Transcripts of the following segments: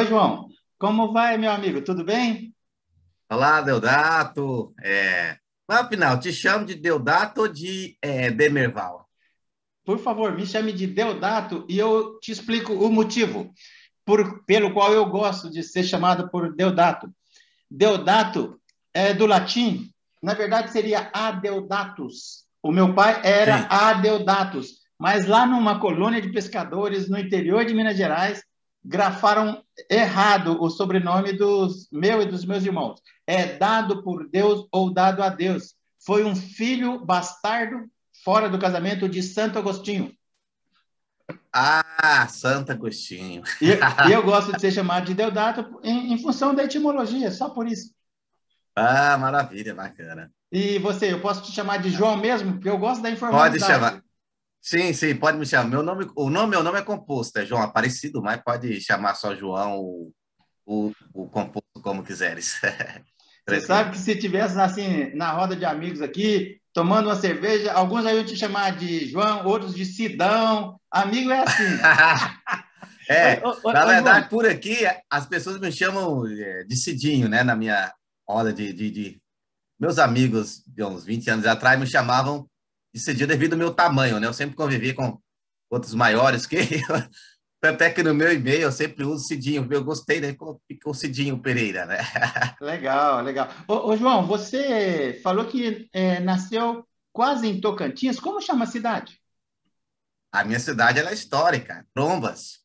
Oi, João. Como vai, meu amigo? Tudo bem? Olá, Deodato. É... Afinal, te chamo de Deodato ou de é, Demerval? Por favor, me chame de Deodato e eu te explico o motivo por, pelo qual eu gosto de ser chamado por Deodato. Deodato é do latim, na verdade seria Adeodatus. O meu pai era Sim. Adeodatus, mas lá numa colônia de pescadores no interior de Minas Gerais, grafaram errado o sobrenome dos meu e dos meus irmãos. É dado por Deus ou dado a Deus. Foi um filho bastardo fora do casamento de Santo Agostinho. Ah, Santo Agostinho. E, e eu gosto de ser chamado de Deodato em, em, função da etimologia, só por isso. Ah, maravilha, bacana. E você, eu posso te chamar de João mesmo? Porque eu gosto da informação. Pode chamar. Sim, sim, pode me chamar. Meu nome, o nome, meu nome é composto, é João Aparecido, mas pode chamar só João ou o, o composto como quiseres. Você sabe que se tivesse assim na roda de amigos aqui, tomando uma cerveja, alguns aí iam te chamar de João, outros de Sidão. Amigo é assim. é, ô, ô, na ô, verdade, por aqui as pessoas me chamam é, de Cidinho, né? Na minha roda de, de, de... meus amigos de uns 20 anos atrás me chamavam isso é devido ao meu tamanho, né? Eu sempre convivi com outros maiores que eu. Até que no meu e-mail eu sempre uso Cidinho. Eu gostei, né? Ficou Cidinho Pereira, né? Legal, legal. Ô, ô João, você falou que é, nasceu quase em Tocantins. Como chama a cidade? A minha cidade ela é histórica, Trombas.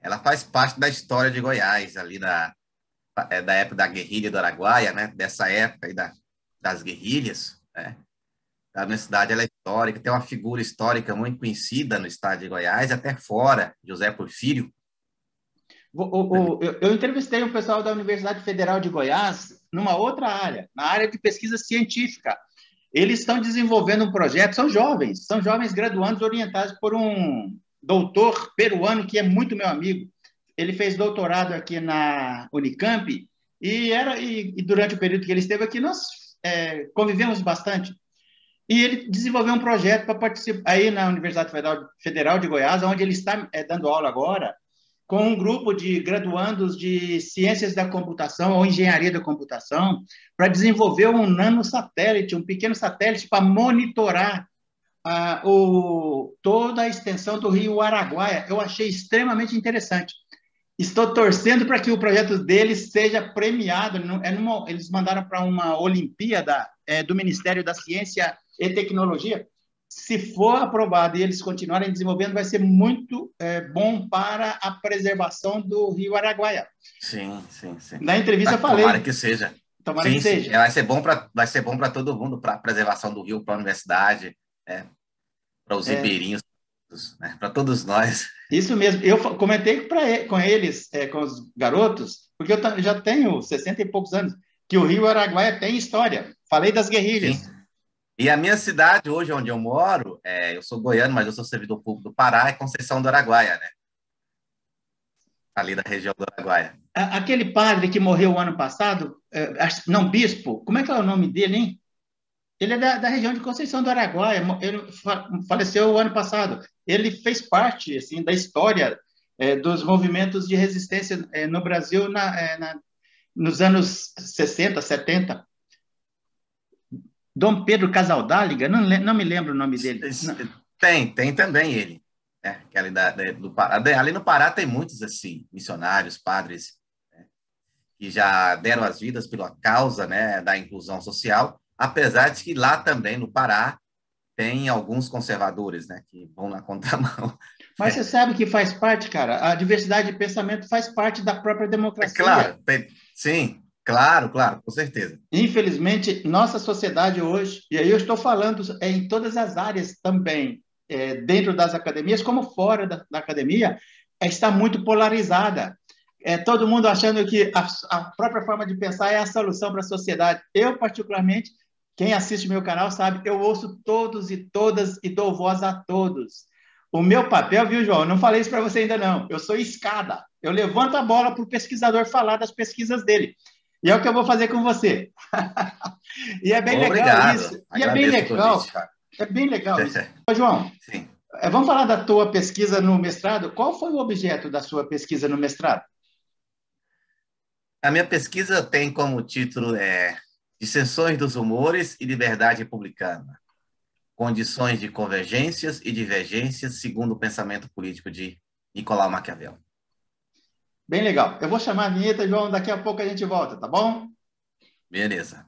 Ela faz parte da história de Goiás, ali da, é, da época da guerrilha do Araguaia, né? Dessa época aí da, das guerrilhas, né? A minha cidade é histórica, tem uma figura histórica muito conhecida no estado de Goiás, até fora, José Porfírio. O, o, o, eu, eu entrevistei um pessoal da Universidade Federal de Goiás numa outra área, na área de pesquisa científica. Eles estão desenvolvendo um projeto, são jovens, são jovens graduandos orientados por um doutor peruano que é muito meu amigo. Ele fez doutorado aqui na Unicamp e era e, e durante o período que ele esteve aqui nós é, convivemos bastante. E ele desenvolveu um projeto para participar aí na Universidade Federal de Goiás, onde ele está é, dando aula agora, com um grupo de graduandos de ciências da computação ou engenharia da computação, para desenvolver um nanosatélite, um pequeno satélite para monitorar ah, o, toda a extensão do rio Araguaia. Eu achei extremamente interessante. Estou torcendo para que o projeto deles seja premiado. É numa, eles mandaram para uma Olimpíada é, do Ministério da Ciência e tecnologia, se for aprovado e eles continuarem desenvolvendo, vai ser muito é, bom para a preservação do rio Araguaia. Sim, sim, sim. Na entrevista eu falei. Tomara que seja. Tomara sim, que seja. Sim. Vai ser bom para vai ser bom para todo mundo, para a preservação do rio, para a universidade, é, para os é. ribeirinhos, né, para todos nós. Isso mesmo. Eu comentei com eles, é, com os garotos, porque eu já tenho 60 e poucos anos, que o rio Araguaia tem história. Falei das guerrilhas. Sim. E a minha cidade, hoje, onde eu moro, é, eu sou goiano, mas eu sou servidor público do Pará, é Conceição do Araguaia, né? Ali da região do Araguaia. Aquele padre que morreu ano passado, é, não, bispo, como é que é o nome dele, hein? Ele é da, da região de Conceição do Araguaia, ele faleceu o ano passado. Ele fez parte, assim, da história é, dos movimentos de resistência é, no Brasil na, é, na, nos anos 60, 70. Dom Pedro Casaldáliga, não, não me lembro o nome dele. Tem, tem também ele. Né? Que ali, da, do Pará, ali no Pará tem muitos assim, missionários, padres, né? que já deram as vidas pela causa né, da inclusão social, apesar de que lá também, no Pará, tem alguns conservadores né, que vão na contramão. Mas você sabe que faz parte, cara, a diversidade de pensamento faz parte da própria democracia. É claro, tem, sim, Claro, claro, com certeza. Infelizmente, nossa sociedade hoje, e aí eu estou falando em todas as áreas também, é, dentro das academias como fora da, da academia, é, está muito polarizada. É, todo mundo achando que a, a própria forma de pensar é a solução para a sociedade. Eu, particularmente, quem assiste meu canal sabe, eu ouço todos e todas e dou voz a todos. O meu papel, viu, João? Não falei isso para você ainda não. Eu sou escada. Eu levanto a bola para o pesquisador falar das pesquisas dele. E é o que eu vou fazer com você. e é bem legal Obrigado. isso. E é bem legal, cara. É bem legal isso. Ô, João, Sim. É, vamos falar da tua pesquisa no mestrado. Qual foi o objeto da sua pesquisa no mestrado? A minha pesquisa tem como título é Dissensões dos Humores e Liberdade Republicana. Condições de convergências e divergências segundo o pensamento político de Nicolau Maquiavel. Bem legal. Eu vou chamar a vinheta, João, daqui a pouco a gente volta, tá bom? Beleza.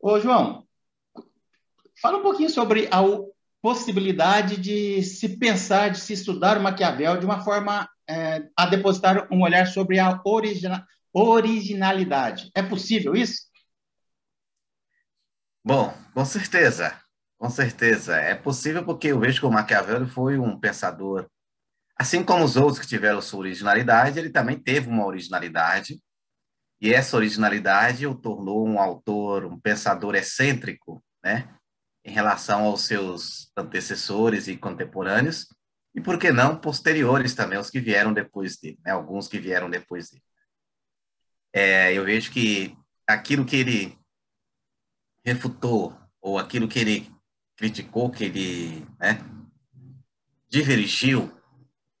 Ô, João, fala um pouquinho sobre a possibilidade de se pensar, de se estudar o Maquiavel de uma forma é, a depositar um olhar sobre a origina, originalidade. É possível isso? Bom, com certeza, com certeza. É possível porque eu vejo que o Maquiavel foi um pensador, assim como os outros que tiveram sua originalidade, ele também teve uma originalidade, e essa originalidade o tornou um autor, um pensador excêntrico, né? Em relação aos seus antecessores e contemporâneos, e por que não posteriores também, os que vieram depois dele, né? Alguns que vieram depois dele. É, eu vejo que aquilo que ele refutou, ou aquilo que ele criticou, que ele né, divergiu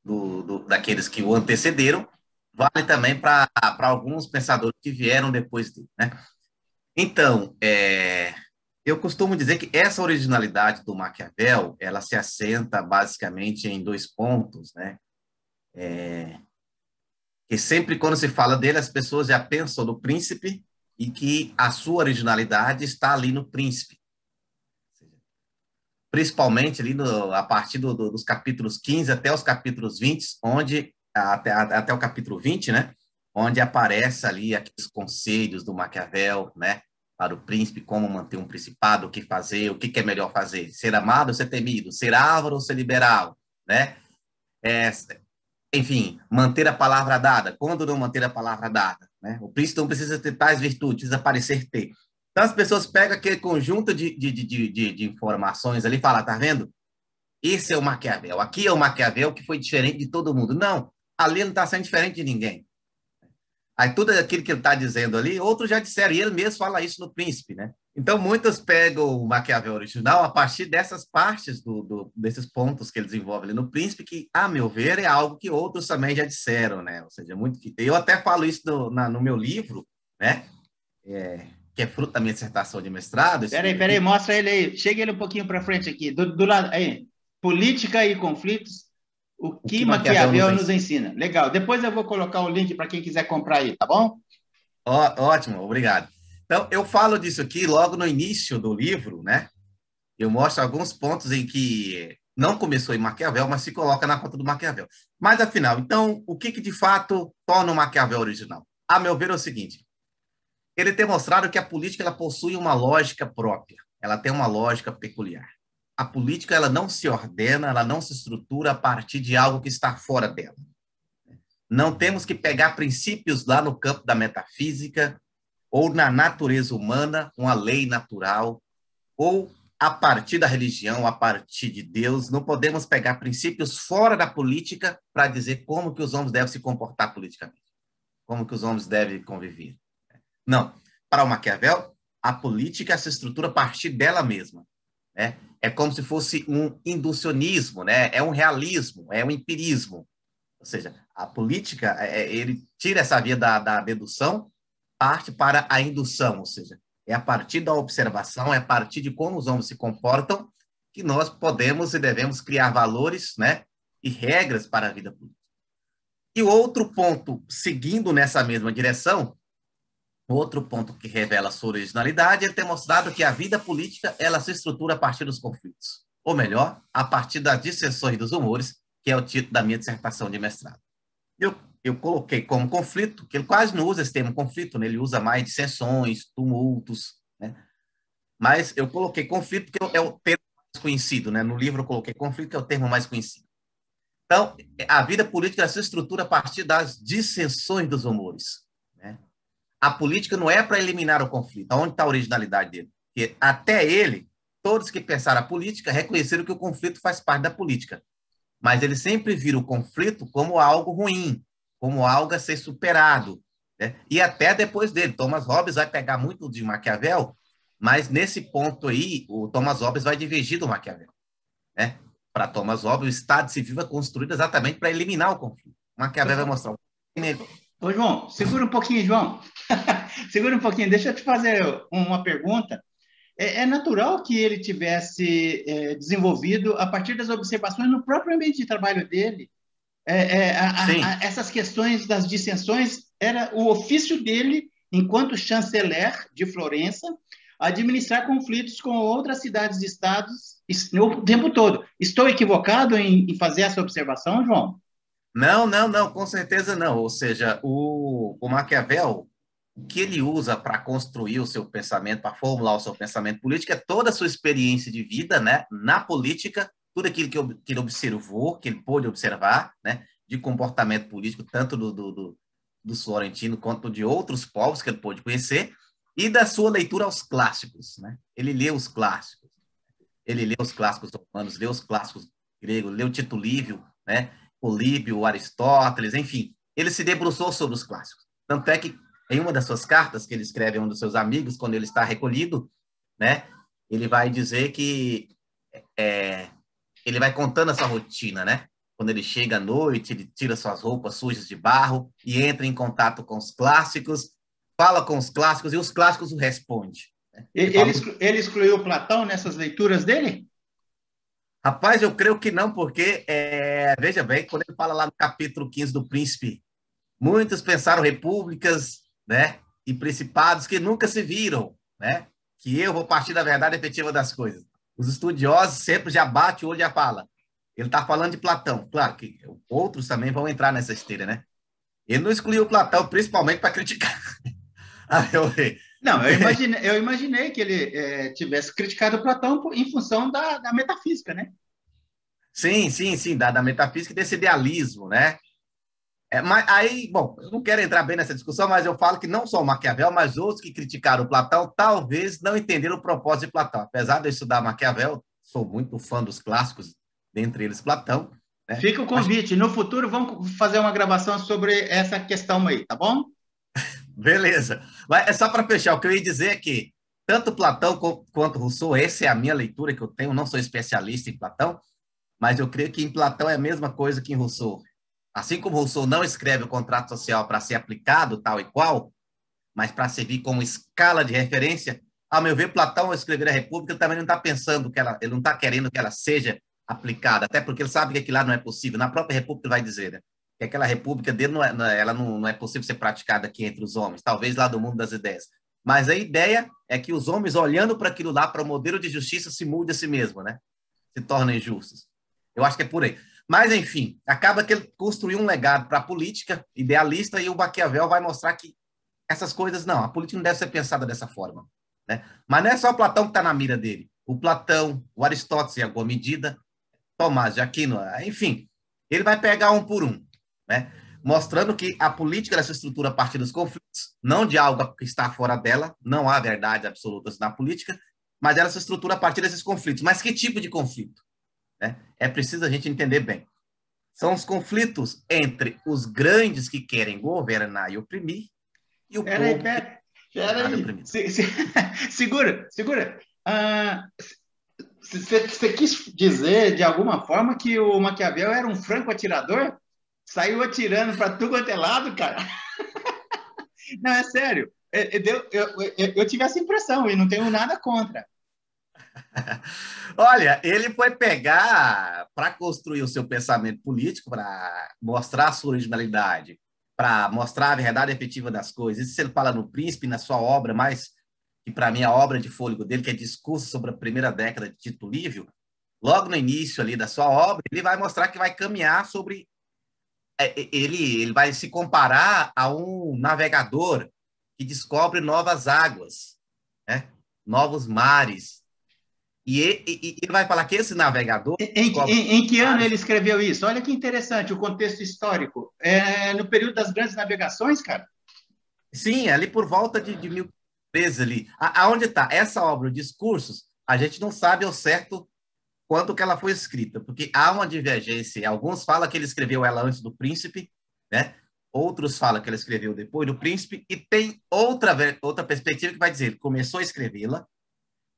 do, do, daqueles que o antecederam, vale também para alguns pensadores que vieram depois dele. Né? Então, é, eu costumo dizer que essa originalidade do Maquiavel, ela se assenta basicamente em dois pontos, né? É, que sempre quando se fala dele, as pessoas já pensam no príncipe e que a sua originalidade está ali no príncipe. Principalmente ali no, a partir do, do, dos capítulos 15 até os capítulos 20, onde até, até o capítulo 20, né? Onde aparece ali aqueles conselhos do Maquiavel, né? Para o príncipe, como manter um principado, o que fazer, o que, que é melhor fazer, ser amado ou ser temido, ser ávaro ou ser liberal, né? É, enfim, manter a palavra dada. Quando não manter a palavra dada? Né? O príncipe não precisa ter tais virtudes, precisa parecer ter. Então, as pessoas pegam aquele conjunto de, de, de, de, informações ali e falam, tá vendo? Esse é o Maquiavel. Aqui é o Maquiavel que foi diferente de todo mundo. Não, ali não está sendo diferente de ninguém. Aí tudo aquilo que ele está dizendo ali, outros já disseram, e ele mesmo fala isso no Príncipe, né? Então, muitos pegam o Maquiavel original a partir dessas partes, do, do, desses pontos que ele desenvolve ali no Príncipe, que, a meu ver, é algo que outros também já disseram, né? Ou seja, muito que... Eu até falo isso no, na, no meu livro, né? É, que é fruto da minha dissertação de mestrado. Peraí, peraí, mostra ele aí. Chega ele um pouquinho para frente aqui. Do, do lado, aí. Política e conflitos o que, o que Maquiavel, Maquiavel nos, ensina. ensina. Legal. Depois eu vou colocar o link para quem quiser comprar aí, tá bom? Ó, ótimo, obrigado. Então, eu falo disso aqui logo no início do livro, né? Eu mostro alguns pontos em que não começou em Maquiavel, mas se coloca na conta do Maquiavel. Mas, afinal, então, o que, que de fato torna o Maquiavel original? A meu ver, é o seguinte: ele tem mostrado que a política ela possui uma lógica própria, ela tem uma lógica peculiar a política ela não se ordena, ela não se estrutura a partir de algo que está fora dela. Não temos que pegar princípios lá no campo da metafísica ou na natureza humana, uma lei natural, ou a partir da religião, a partir de Deus. Não podemos pegar princípios fora da política para dizer como que os homens devem se comportar politicamente, como que os homens devem conviver. Não. Para o Maquiavel, a política se estrutura a partir dela mesma. Né? É como se fosse um inducionismo, né? é um realismo, é um empirismo. Ou seja, a política, é, é, ele tira essa via da, da dedução, parte para a indução, ou seja, é a partir da observação, é a partir de como os homens se comportam, que nós podemos e devemos criar valores né, e regras para a vida política. E outro ponto, seguindo nessa mesma direção, Outro ponto que revela sua originalidade é ter mostrado que a vida política ela se estrutura a partir dos conflitos, ou melhor, a partir das dissensões dos humores, que é o título da minha dissertação de mestrado. Eu, eu coloquei como conflito, que ele quase não usa esse termo conflito, né? ele usa mais dissensões, tumultos, né? mas eu coloquei conflito porque é o termo mais conhecido, né? no livro eu coloquei conflito, que é o termo mais conhecido. Então, a vida política se estrutura a partir das dissensões dos humores a política não é para eliminar o conflito. Onde está a originalidade dele? Porque até ele, todos que pensaram a política reconheceram que o conflito faz parte da política. Mas ele sempre vira o conflito como algo ruim, como algo a ser superado. Né? E até depois dele, Thomas Hobbes vai pegar muito de Maquiavel Mas nesse ponto aí, o Thomas Hobbes vai divergir do Maquiavel. Né? Para Thomas Hobbes, o Estado civil é construído exatamente para eliminar o conflito. O Maquiavel vai mostrar. Ô, João, segura um pouquinho, João. segura um pouquinho. Deixa eu te fazer uma pergunta. É, é natural que ele tivesse é, desenvolvido, a partir das observações no próprio ambiente de trabalho dele, é, é a, a, essas questões das dissensões, era o ofício dele, enquanto chanceler de Florença, administrar conflitos com outras cidades e estados o tempo todo. Estou equivocado em, em fazer essa observação, João? Não, não, não, com certeza não. Ou seja, o, o Maquiavel, o que ele usa para construir o seu pensamento, para formular o seu pensamento político, é toda a sua experiência de vida né, na política, tudo aquilo que, que ele observou, que ele pôde observar, né, de comportamento político, tanto do, do, do, do Florentino quanto de outros povos que ele pôde conhecer, e da sua leitura aos clássicos. Né? Ele lê os clássicos, ele lê os clássicos romanos, lê os clássicos gregos, lê o Tito Livio, né? Políbio, Aristóteles, enfim, ele se debruçou sobre os clássicos. Tanto é que em uma das suas cartas que ele escreve a um dos seus amigos quando ele está recolhido, né? Ele vai dizer que é, ele vai contando essa rotina, né? Quando ele chega à noite, ele tira suas roupas sujas de barro e entra em contato com os clássicos fala com os clássicos e os clássicos o responde. Né? Ele, ele, exclu, ele excluiu Platão nessas leituras dele? Rapaz, eu creio que não, porque, é, veja bem, quando ele fala lá no capítulo 15 do Príncipe, muitos pensaram repúblicas né, e principados que nunca se viram, né, que eu vou partir da verdade efetiva das coisas. Os estudiosos sempre já batem o olho e já falam. Ele está falando de Platão. Claro que outros também vão entrar nessa esteira, né? Ele não excluiu Platão, principalmente para criticar. Não, eu imaginei, eu imaginei que ele é, tivesse criticado Platão em função da, da, metafísica, né? Sim, sim, sim, da, da metafísica e desse idealismo, né? É, mas aí, bom, eu não quero entrar bem nessa discussão, mas eu falo que não só o Maquiavel, mas outros que criticaram Platão, talvez não entenderam o propósito de Platão. Apesar de eu estudar Maquiavel, sou muito fã dos clássicos, dentre eles Platão. Né? Fica o convite. No futuro, vamos fazer uma gravação sobre essa questão aí, tá bom? Beleza. É só para fechar, o que eu ia dizer é que tanto Platão quanto Rousseau, essa é a minha leitura que eu tenho, não sou especialista em Platão, mas eu creio que em Platão é a mesma coisa que em Rousseau. Assim como Rousseau não escreve o contrato social para ser aplicado tal e qual, mas para servir como escala de referência, ao meu ver, Platão, ao escrever a República, ele também não está pensando que ela, ele não está querendo que ela seja aplicada, até porque ele sabe que aquilo lá não é possível. Na própria República ele vai dizer, né? Que aquela república dele não é, ela não, não é possível ser praticada aqui entre os homens, talvez lá do mundo das ideias. Mas a ideia é que os homens, olhando para aquilo lá, para o modelo de justiça, se mude a si mesmo, né? Se tornem justos. Eu acho que é por aí. Mas, enfim, acaba que ele construiu um legado para a política idealista e o Maquiavel vai mostrar que essas coisas, não, a política não deve ser pensada dessa forma. Né? Mas não é só Platão que está na mira dele. O Platão, o Aristóteles, em alguma medida, Tomás de Aquino, enfim, ele vai pegar um por um né? mostrando que a política se estrutura a partir dos conflitos, não de algo que está fora dela, não há verdade absolutas na política, mas ela se estrutura a partir desses conflitos. Mas que tipo de conflito? Né? É preciso a gente entender bem. São os conflitos entre os grandes que querem governar e oprimir e o pera povo. Aí, pera, aí. Se, se, segura, segura. Você uh, quis dizer, de alguma forma, que o Maquiavel era um franco atirador? Saiu atirando para tudo quanto é lado, cara. não, é sério. É, é, eu, eu, eu, eu, tive essa impressão e não tenho nada contra. Olha, ele foi pegar para construir o seu pensamento político, para mostrar a sua originalidade, para mostrar a verdade efetiva das coisas. Isso ele fala no Príncipe, na sua obra, mais que para mim a obra de fôlego dele, que é discurso sobre a primeira década de Tito Livio, logo no início ali da sua obra, ele vai mostrar que vai caminhar sobre é, ele, ele vai se comparar a um navegador que descobre novas águas, né? novos mares. E, e, ele vai falar que esse navegador. Em, em, em, que ano ele escreveu isso? Olha que interessante o contexto histórico. É no período das grandes navegações, cara? Sim, ali por volta de, de 1013 ali. Aonde está? Essa obra, Discursos, a gente não sabe ao certo quanto que ela foi escrita, porque há uma divergência. Alguns falam que ele escreveu ela antes do Príncipe, né? Outros falam que ele escreveu depois do Príncipe, e tem outra, outra perspectiva que vai dizer, começou a escrevê-la,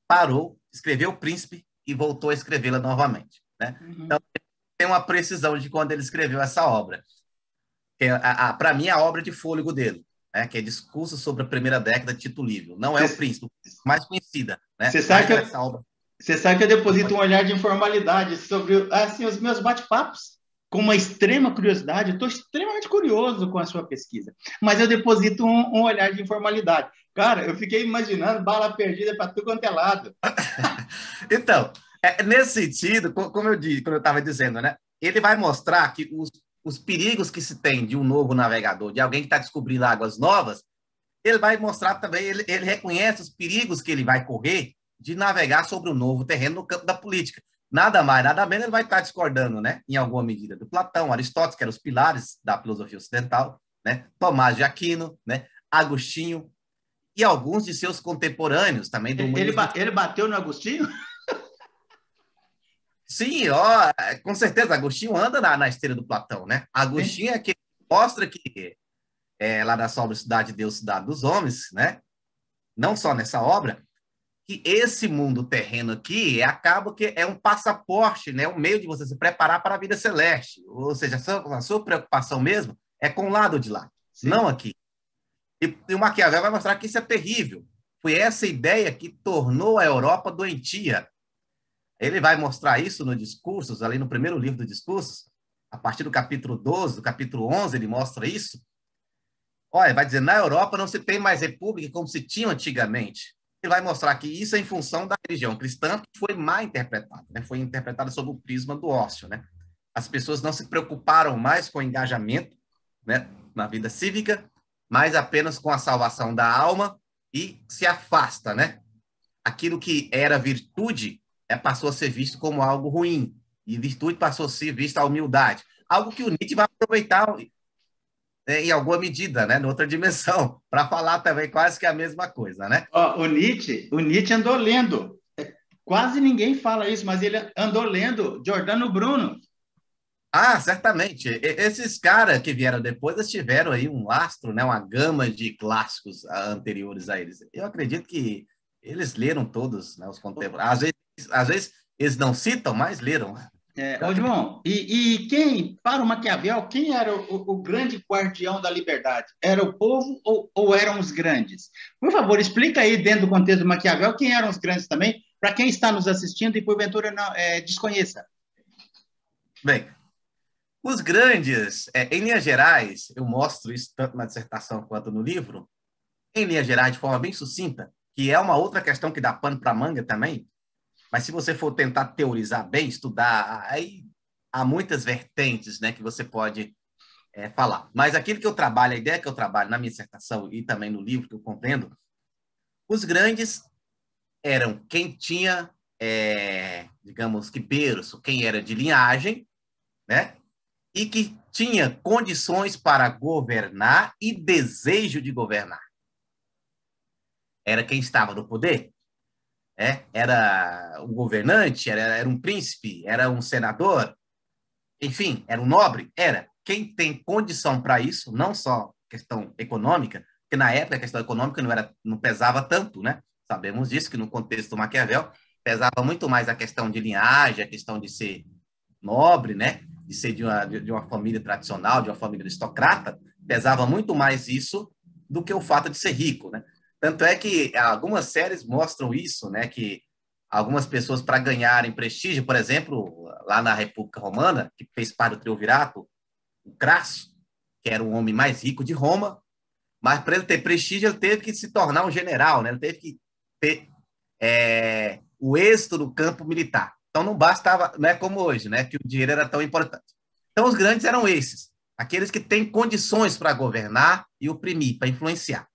parou, escreveu o Príncipe e voltou a escrevê-la novamente. Né? Uhum. Então, tem uma precisão de quando ele escreveu essa obra. Para mim, a obra de fôlego dele, né? que é Discurso sobre a Primeira Década de Tito Livio. Não é o Príncipe, mais conhecida. Né? Você sabe, que eu, obra... você sabe que eu deposito um olhar de informalidade sobre assim, os meus bate-papos com uma extrema curiosidade. Estou extremamente curioso com a sua pesquisa, mas eu deposito um, um olhar de informalidade. Cara, eu fiquei imaginando bala perdida para tudo quanto é lado. então, é, nesse sentido, como eu disse, como eu estava dizendo, né? Ele vai mostrar que os, os perigos que se tem de um novo navegador, de alguém que está descobrindo águas novas, ele vai mostrar também, ele, ele reconhece os perigos que ele vai correr de navegar sobre o um novo terreno no campo da política nada mais, nada menos, ele vai estar discordando, né, em alguma medida, do Platão, Aristóteles, que eram os pilares da filosofia ocidental, né, Tomás de Aquino, né, Agostinho e alguns de seus contemporâneos também. Do ele, ba ele bateu no Agostinho? Sim, ó, com certeza, Agostinho anda na, na esteira do Platão, né? Agostinho é que mostra que é, lá na sua obra Cidade de Deus, Cidade dos Homens, né? Não só nessa obra, que esse mundo terreno aqui acaba que é um passaporte, né? um meio de você se preparar para a vida celeste. Ou seja, a sua, a sua preocupação mesmo é com o lado de lá, Sim. não aqui. E, e o Maquiavel vai mostrar que isso é terrível. Foi essa ideia que tornou a Europa doentia. Ele vai mostrar isso no Discursos, ali no primeiro livro do Discursos, a partir do capítulo 12, do capítulo 11, ele mostra isso. Olha, vai dizer, na Europa não se tem mais república como se tinha antigamente vai mostrar que isso é em função da religião cristã, que foi mal interpretada, né? foi interpretada sob o prisma do ócio. Né? As pessoas não se preocuparam mais com o engajamento né, na vida cívica, mas apenas com a salvação da alma e se afasta. Né? Aquilo que era virtude é, passou a ser visto como algo ruim, e virtude passou a ser vista a humildade. Algo que o Nietzsche vai aproveitar em alguma medida, né, noutra dimensão, para falar também quase que a mesma coisa, né? o Nietzsche, o Nietzsche andou lendo. É, quase ninguém fala isso, mas ele andou lendo Giordano Bruno. Ah, certamente. Esses caras que vieram depois, eles tiveram aí um lastro, né, uma gama de clássicos ah, anteriores a eles. Eu acredito que eles leram todos, né, os contemporâneos. Às vezes, às vezes eles não citam, mas leram. É, João, e, e, quem, para o Maquiavel, quem era o, o, grande guardião da liberdade? Era o povo ou, ou, eram os grandes? Por favor, explica aí, dentro do contexto do Maquiavel, quem eram os grandes também, para quem está nos assistindo e porventura não, é, desconheça. Bem, os grandes, é, em linhas gerais, eu mostro isso tanto na dissertação quanto no livro, em linhas gerais, de forma bem sucinta, que é uma outra questão que dá pano para manga também, mas se você for tentar teorizar bem, estudar, aí há muitas vertentes né, que você pode é, falar. Mas aquilo que eu trabalho, a ideia que eu trabalho na minha dissertação e também no livro que eu compreendo, os grandes eram quem tinha, é, digamos que berço, quem era de linhagem, né? E que tinha condições para governar e desejo de governar. Era quem estava no poder é? era um governante, era, era um príncipe, era um senador, enfim, era um nobre, era. Quem tem condição para isso, não só questão econômica, porque na época a questão econômica não, era, não pesava tanto, né? Sabemos disso, que no contexto do Maquiavel pesava muito mais a questão de linhagem, a questão de ser nobre, né? De ser de uma, de uma família tradicional, de uma família aristocrata, pesava muito mais isso do que o fato de ser rico, né? Tanto é que algumas séries mostram isso, né? Que algumas pessoas, para ganharem prestígio, por exemplo, lá na República Romana, que fez parte do triunvirato, o Crasso, que era o homem mais rico de Roma, mas para ele ter prestígio, ele teve que se tornar um general, né? Ele teve que ter é, o êxito do campo militar. Então não bastava, não é como hoje, né? Que o dinheiro era tão importante. Então os grandes eram esses, aqueles que têm condições para governar e oprimir, para influenciar.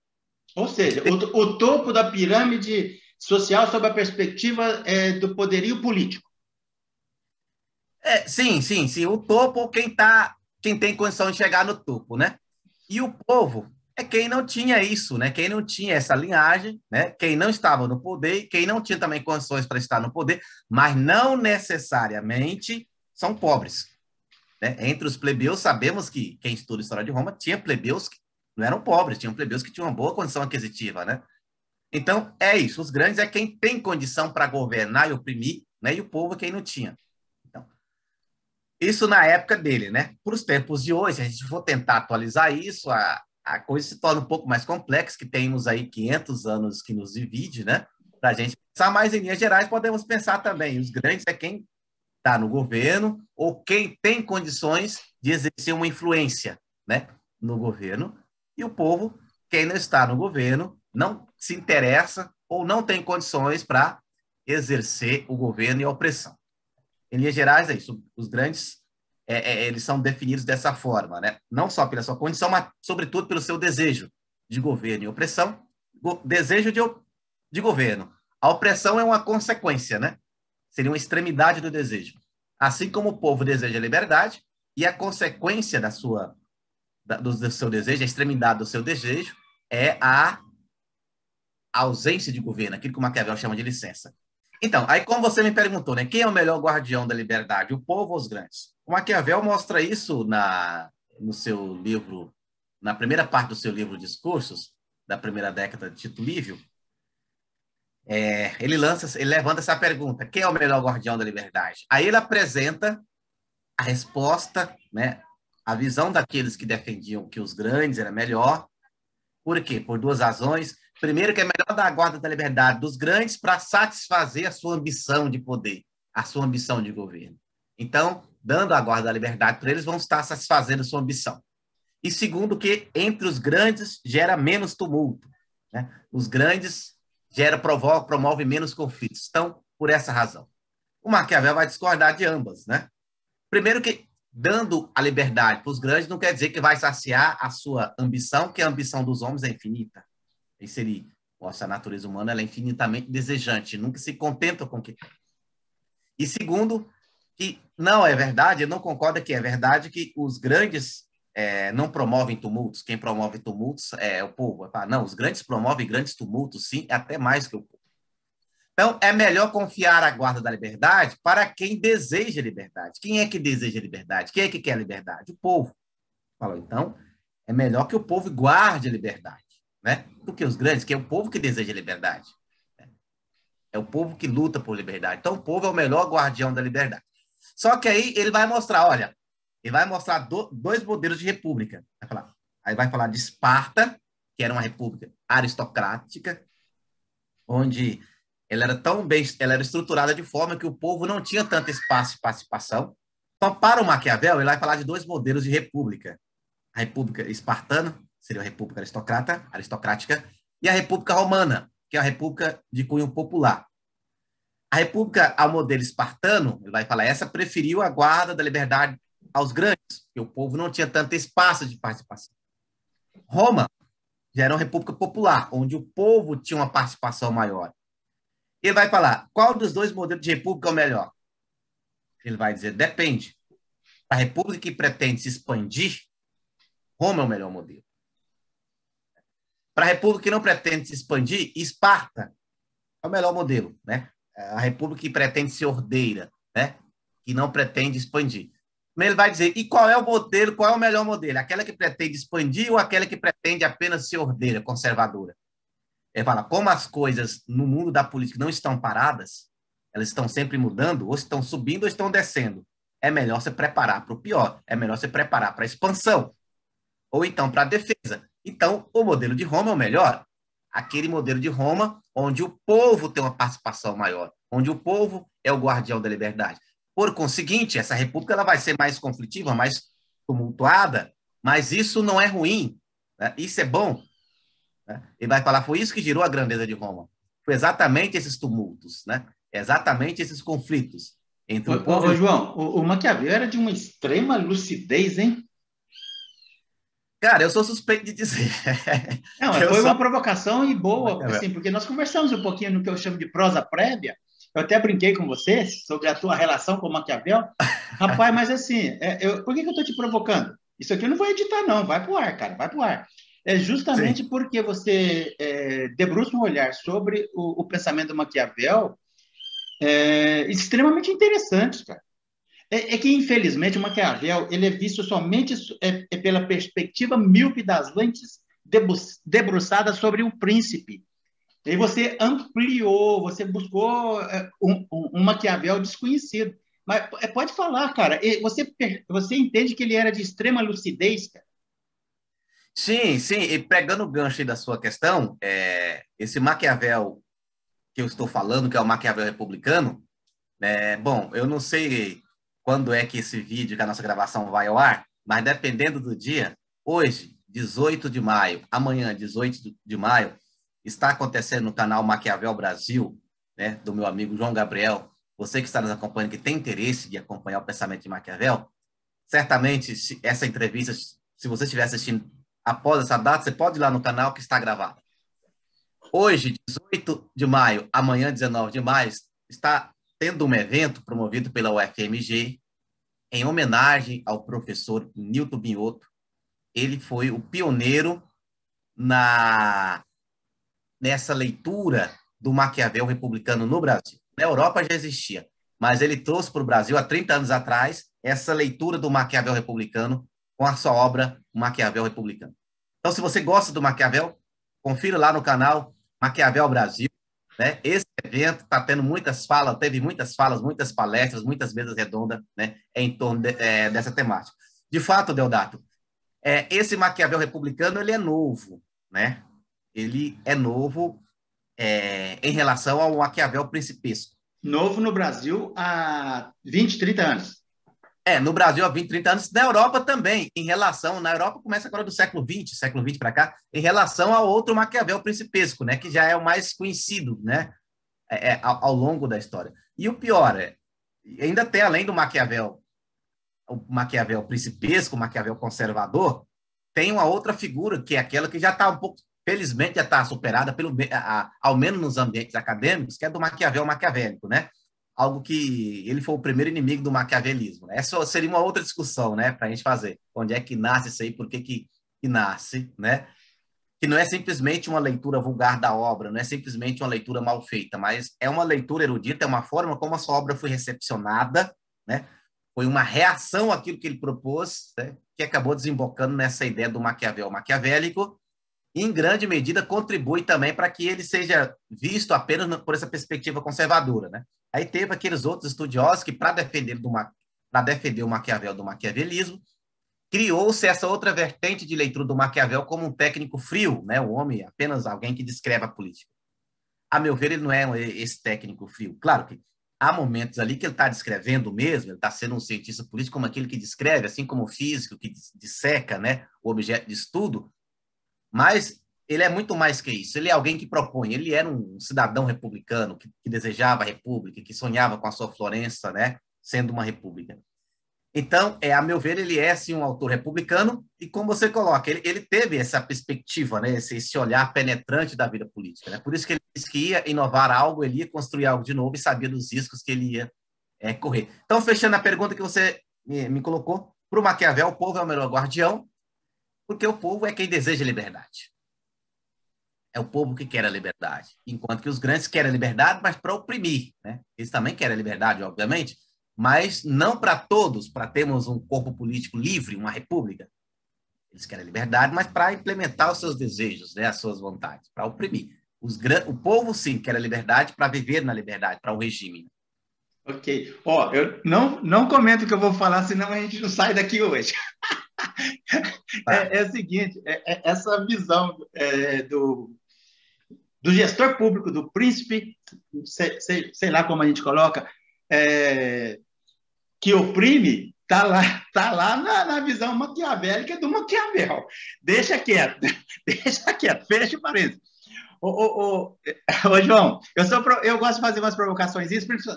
Ou seja, o, o topo da pirâmide social sob a perspectiva é, do poderio político. É, sim, sim, sim. O topo, quem tá, quem tem condição de chegar no topo, né? E o povo é quem não tinha isso, né? Quem não tinha essa linhagem, né? Quem não estava no poder, quem não tinha também condições para estar no poder, mas não necessariamente são pobres. Né? Entre os plebeus, sabemos que quem estuda a história de Roma tinha plebeus que não eram pobres, tinham plebeus que tinham uma boa condição aquisitiva, né? Então, é isso. Os grandes é quem tem condição para governar e oprimir, né? e o povo é quem não tinha. Então, isso na época dele, né? Para os tempos de hoje, a gente for tentar atualizar isso, a, a coisa se torna um pouco mais complexa, que temos aí 500 anos que nos divide, né? Para a gente pensar mais em linhas gerais, podemos pensar também, os grandes é quem está no governo ou quem tem condições de exercer uma influência, né? No governo, e o povo, quem não está no governo, não se interessa ou não tem condições para exercer o governo e a opressão. Em linhas gerais, é isso. Os grandes é, é, eles são definidos dessa forma, né? não só pela sua condição, mas, sobretudo, pelo seu desejo de governo e opressão. Go desejo de, de governo. A opressão é uma consequência, né? Seria uma extremidade do desejo. Assim como o povo deseja liberdade, e a consequência da sua, do, do seu desejo, a extremidade do seu desejo, é a ausência de governo, aquilo que o Maquiavel chama de licença. Então, aí como você me perguntou, né, quem é o melhor guardião da liberdade, o povo ou os grandes? O Maquiavel mostra isso na, no seu livro, na primeira parte do seu livro Discursos, da primeira década de Tito Livio, é, ele lança, ele levanta essa pergunta: quem é o melhor guardião da liberdade? Aí ele apresenta a resposta, né, a visão daqueles que defendiam que os grandes era melhor. Por quê? Por duas razões. Primeiro, que é melhor dar a guarda da liberdade dos grandes para satisfazer a sua ambição de poder, a sua ambição de governo. Então, dando a guarda da liberdade para eles, vão estar satisfazendo sua ambição. E segundo, que entre os grandes gera menos tumulto. Né? Os grandes gera, provoca, promove menos conflitos. Então, por essa razão. O Maquiavel vai discordar de ambas. Né? Primeiro que dando a liberdade para os grandes não quer dizer que vai saciar a sua ambição, que a ambição dos homens é infinita. Isso seria, nossa natureza humana é infinitamente desejante, nunca se contenta com o que tem. E segundo, que não é verdade, eu não concordo que é verdade que os grandes é, não promovem tumultos, quem promove tumultos é o povo. Não, os grandes promovem grandes tumultos, sim, até mais que o povo. Então, é melhor confiar a guarda da liberdade para quem deseja liberdade. Quem é que deseja liberdade? Quem é que quer liberdade? O povo. Falou, então, é melhor que o povo guarde a liberdade, né? Do que os grandes, que é o povo que deseja liberdade. É o povo que luta por liberdade. Então, o povo é o melhor guardião da liberdade. Só que aí ele vai mostrar, olha, ele vai mostrar do, dois modelos de república. Vai falar, aí vai falar de Esparta, que era uma república aristocrática, onde ela era tão bem, ela era estruturada de forma que o povo não tinha tanto espaço de participação. Então, para o Maquiavel, ele vai falar de dois modelos de república. A república espartana, seria a república aristocrata, aristocrática, e a república romana, que é a república de cunho popular. A república ao modelo espartano, ele vai falar, essa preferiu a guarda da liberdade aos grandes, porque o povo não tinha tanto espaço de participação. Roma já era uma república popular, onde o povo tinha uma participação maior. Ele vai falar, qual dos dois modelos de república é o melhor? Ele vai dizer, depende. A república que pretende se expandir, Roma é o melhor modelo. Para a república que não pretende se expandir, Esparta é o melhor modelo, né? A república que pretende ser ordeira, né? Que não pretende expandir. Ele vai dizer, e qual é o modelo, qual é o melhor modelo? Aquela que pretende expandir ou aquela que pretende apenas ser ordeira, conservadora? Ele fala, como as coisas no mundo da política não estão paradas, elas estão sempre mudando, ou estão subindo ou estão descendo. É melhor se preparar para o pior, é melhor se preparar para a expansão, ou então para a defesa. Então, o modelo de Roma é o melhor. Aquele modelo de Roma onde o povo tem uma participação maior, onde o povo é o guardião da liberdade. Por conseguinte, essa república ela vai ser mais conflitiva, mais tumultuada, mas isso não é ruim, né? isso é bom. Né? Ele vai falar, foi isso que gerou a grandeza de Roma. Foi exatamente esses tumultos, né? exatamente esses conflitos. Entre o, povo... ô, João, o, o Maquiavel era de uma extrema lucidez, hein? Cara, eu sou suspeito de dizer. Não, foi uma provocação e boa, assim, porque nós conversamos um pouquinho no que eu chamo de prosa prévia, eu até brinquei com você sobre a tua relação com o Maquiavel. Rapaz, mas assim, é, eu, por que, que eu estou te provocando? Isso aqui eu não vou editar, não. Vai pro ar, cara, vai pro ar. É justamente Sim. porque você é, debruça um olhar sobre o, o pensamento do Maquiavel é, extremamente interessante, cara. É, é, que, infelizmente, o Maquiavel ele é visto somente é, é pela perspectiva míope das lentes debruçadas sobre o príncipe E você ampliou, você buscou é, um, um, um Maquiavel desconhecido. Mas é, pode falar, cara. Você, você entende que ele era de extrema lucidez, cara? Sim, sim. E pegando o gancho aí da sua questão, é, esse Maquiavel que eu estou falando, que é o Maquiavel republicano, é, bom, eu não sei quando é que esse vídeo, que a nossa gravação vai ao ar, mas dependendo do dia, hoje, 18 de maio, amanhã, 18 de maio, está acontecendo no canal Maquiavel Brasil, né, do meu amigo João Gabriel. Você que está nos acompanhando, que tem interesse de acompanhar o pensamento de Maquiavel, certamente essa entrevista, se você estiver assistindo após essa data, você pode ir lá no canal que está gravado. Hoje, 18 de maio, amanhã, 19 de maio, está tendo um evento promovido pela UFMG em homenagem ao professor Nilton Binotto. Ele foi o pioneiro na nessa leitura do Maquiavel republicano no Brasil. Na Europa já existia, mas ele trouxe para o Brasil, há 30 anos atrás, essa leitura do Maquiavel republicano com a sua obra Maquiavel Republicano. Então, se você gosta do Maquiavel, confira lá no canal Maquiavel Brasil. Né? Esse evento está tendo muitas falas, teve muitas falas, muitas palestras, muitas mesas redondas né, em torno de, é, dessa temática. De fato, Deodato, é, esse Maquiavel republicano ele é novo, né? ele é novo é, em relação ao Maquiavel principesco. Novo no Brasil há 20, 30 anos. É, no Brasil há 20, 30 anos, na Europa também, em relação, na Europa começa agora do século 20, século 20 para cá, em relação ao outro Maquiavel principesco, né, que já é o mais conhecido, né, é, é, ao, ao, longo da história. E o pior é, ainda tem além do Maquiavel, o Maquiavel principesco, o Maquiavel conservador, tem uma outra figura que é aquela que já está um pouco felizmente já está superada, pelo, a, ao menos nos ambientes acadêmicos, que é do Maquiavel maquiavélico, né? Algo que ele foi o primeiro inimigo do maquiavelismo. Né? Essa seria uma outra discussão, né, para a gente fazer. Onde é que nasce isso aí, por que, que, que nasce, né? Que não é simplesmente uma leitura vulgar da obra, não é simplesmente uma leitura mal feita, mas é uma leitura erudita, é uma forma como a sua obra foi recepcionada, né? Foi uma reação àquilo que ele propôs, né? que acabou desembocando nessa ideia do Maquiavel maquiavélico, em grande medida, contribui também para que ele seja visto apenas por essa perspectiva conservadora. Né? Aí teve aqueles outros estudiosos que, para defender, defender o Maquiavel do maquiavelismo, criou-se essa outra vertente de leitura do Maquiavel como um técnico frio, né? o homem apenas alguém que descreve a política. A meu ver, ele não é esse técnico frio. Claro que há momentos ali que ele está descrevendo mesmo, ele está sendo um cientista político como aquele que descreve, assim como o físico que disseca né, o objeto de estudo, mas ele é muito mais que isso. Ele é alguém que propõe. Ele era um cidadão republicano que, que desejava a república, que sonhava com a sua Florença, né, sendo uma república. Então, é, a meu ver, ele é sim um autor republicano e como você coloca, ele, ele teve essa perspectiva, né, esse, esse, olhar penetrante da vida política. Né? Por isso que ele disse que ia inovar algo, ele ia construir algo de novo e sabia dos riscos que ele ia é, correr. Então, fechando a pergunta que você me, me colocou, para o Maquiavel, o povo é o melhor guardião, porque o povo é quem deseja liberdade. É o povo que quer a liberdade. Enquanto que os grandes querem a liberdade, mas para oprimir. Né? Eles também querem a liberdade, obviamente, mas não para todos, para termos um corpo político livre, uma república. Eles querem a liberdade, mas para implementar os seus desejos, né, as suas vontades, para oprimir. Os, o povo, sim, quer a liberdade para viver na liberdade, para o regime. Ok. Ó, eu não, não comento o que eu vou falar, senão a gente não sai daqui hoje. é, é, o seguinte, é, é essa visão é, do, do gestor público, do príncipe, sei, sei, sei lá como a gente coloca, é, que oprime, está lá, tá lá na, na, visão maquiavélica do Maquiavel. Deixa quieto, deixa quieto, fecha o parênteses. Ô, ô, ô, ô, João, eu, sou, eu gosto de fazer umas provocações,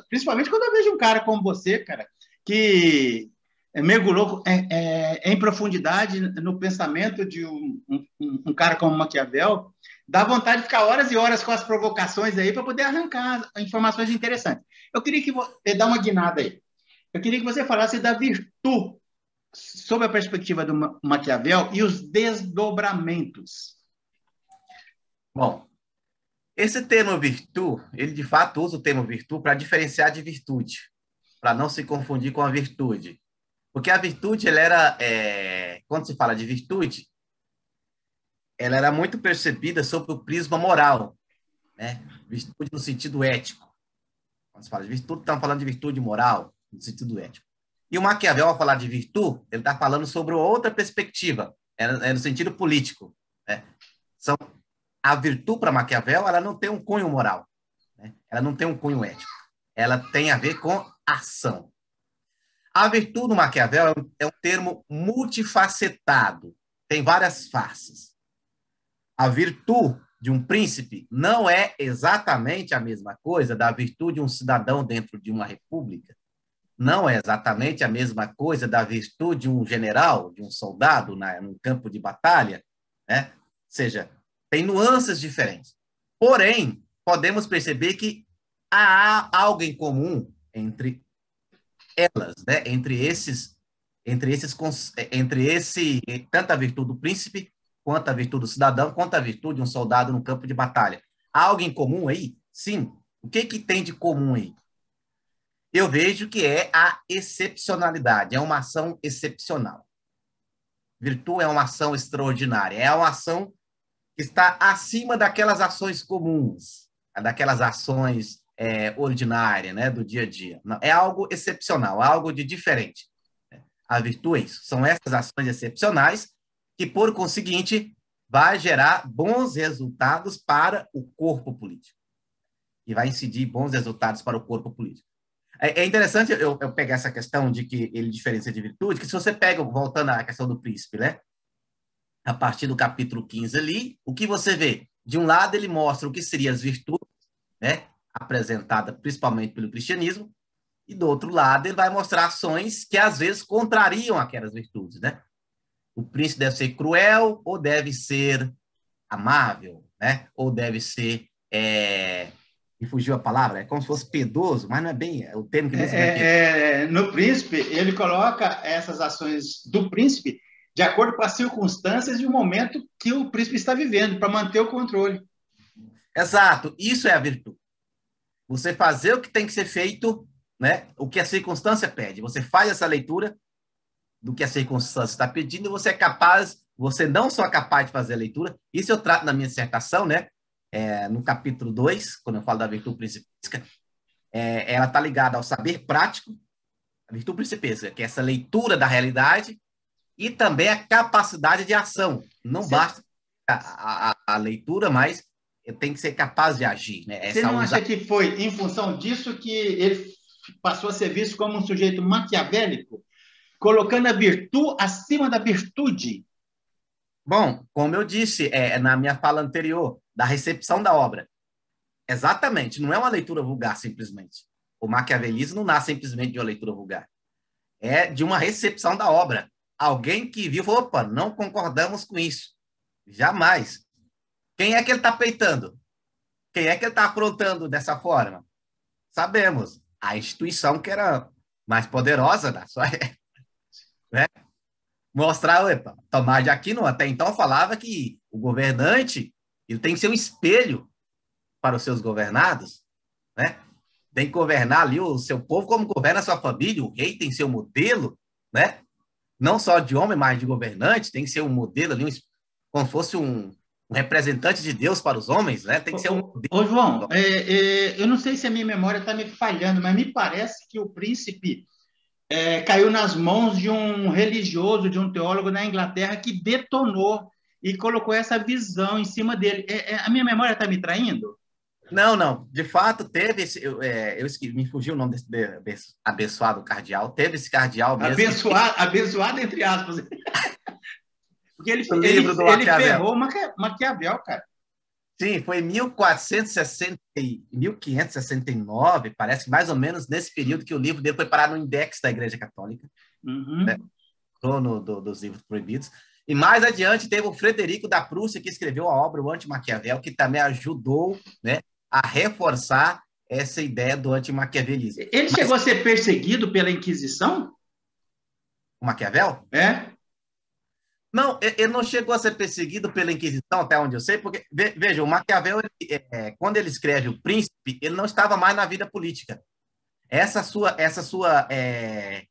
principalmente quando eu vejo um cara como você, cara, que mergulhou é, é, em profundidade no pensamento de um, um, um, cara como Maquiavel, dá vontade de ficar horas e horas com as provocações aí para poder arrancar informações interessantes. Eu queria que você eh, dá uma guinada aí. Eu queria que você falasse da virtude sob a perspectiva do Maquiavel e os desdobramentos. Bom, esse termo virtude, ele de fato usa o termo virtude para diferenciar de virtude, para não se confundir com a virtude. Porque a virtude, ela era, é, quando se fala de virtude, ela era muito percebida sob o prisma moral. né? Virtude no sentido ético. Quando se fala de virtude, estamos falando de virtude moral, no sentido ético. E o Maquiavel, ao falar de virtude, ele está falando sobre outra perspectiva, é, é no sentido político. Né? São, a virtude para Maquiavel, ela não tem um cunho moral, né? ela não tem um cunho ético. Ela tem a ver com ação. A virtude do Maquiavel é um, é um termo multifacetado, tem várias faces. A virtude de um príncipe não é exatamente a mesma coisa da virtude de um cidadão dentro de uma república não é exatamente a mesma coisa da virtude de um general, de um soldado na, num campo de batalha, né? Ou seja, tem nuances diferentes. Porém, podemos perceber que há algo em comum entre elas, né? Entre esses, entre esses, entre esse tanto a virtude do príncipe quanto a virtude do cidadão, quanto a virtude de um soldado no campo de batalha. Há algo em comum aí? Sim. O que que tem de comum aí? eu vejo que é a excepcionalidade, é uma ação excepcional. Virtude é uma ação extraordinária, é uma ação que está acima daquelas ações comuns, daquelas ações é, ordinárias, né, do dia a dia. É algo excepcional, algo de diferente. A virtude é isso, são essas ações excepcionais que, por conseguinte, vai gerar bons resultados para o corpo político. E vai incidir bons resultados para o corpo político. É, é interessante eu, eu, pegar essa questão de que ele diferencia de virtude, que se você pega, voltando à questão do príncipe, né? A partir do capítulo 15 ali, o que você vê? De um lado, ele mostra o que seriam as virtudes, né? Apresentada principalmente pelo cristianismo, e do outro lado, ele vai mostrar ações que às vezes contrariam aquelas virtudes, né? O príncipe deve ser cruel ou deve ser amável, né? Ou deve ser é, me fugiu a palavra, é como se fosse pedoso, mas não é bem é o termo que você é, é, No príncipe, ele coloca essas ações do príncipe de acordo com as circunstâncias e o momento que o príncipe está vivendo, para manter o controle. Exato, isso é a virtude. Você fazer o que tem que ser feito, né? o que a circunstância pede. Você faz essa leitura do que a circunstância está pedindo e você é capaz, você não só é capaz de fazer a leitura, isso eu trato na minha dissertação, né? é, no capítulo 2, quando eu falo da virtude principesca, é, ela está ligada ao saber prático, a virtude principesca, que é essa leitura da realidade, e também a capacidade de ação. Não basta a, a, a, leitura, mas tem que ser capaz de agir. Né? Essa Você não usa... acha que foi em função disso que ele passou a ser visto como um sujeito maquiavélico, colocando a virtude acima da virtude? Bom, como eu disse é, na minha fala anterior, da recepção da obra. Exatamente, não é uma leitura vulgar simplesmente. O maquiavelismo não nasce simplesmente de uma leitura vulgar. É de uma recepção da obra. Alguém que viu, opa, não concordamos com isso. Jamais. Quem é que ele está peitando? Quem é que ele está afrontando dessa forma? Sabemos. A instituição que era mais poderosa da sua época. Né? Mostrar, opa, Tomás de Aquino até então falava que o governante ele tem que ser um espelho para os seus governados, né? Tem que governar ali o seu povo como governa a sua família. O rei tem que ser um modelo, né? Não só de homem, mas de governante. Tem que ser um modelo ali, um, como se fosse um, um representante de Deus para os homens, né? Tem que ser um. Ô, João, é, é, eu não sei se a minha memória está me falhando, mas me parece que o príncipe é, caiu nas mãos de um religioso, de um teólogo na Inglaterra que detonou e colocou essa visão em cima dele. É, é, a minha memória está me traindo? Não, não. De fato, teve esse. Eu, é, eu esqueci, me fugiu o nome desse abençoado cardeal. Teve esse cardeal mesmo. Abençoado, abençoado entre aspas. Porque ele, ele, livro do ele ferrou Maquiavel, cara. Sim, foi em 1460, 1569, parece que mais ou menos nesse período que o livro dele foi parar no index da Igreja Católica, uhum. né? dono do, dos livros proibidos. E mais adiante teve o Frederico da Prússia, que escreveu a obra O Anti-Maquiavel, que também ajudou né, a reforçar essa ideia do anti-maquiavelismo. Ele Mas... chegou a ser perseguido pela Inquisição? O Maquiavel? É. Não, ele não chegou a ser perseguido pela Inquisição, até onde eu sei, porque, veja, o Maquiavel, ele, é, quando ele escreve O Príncipe, ele não estava mais na vida política. Essa sua, essa sua, é,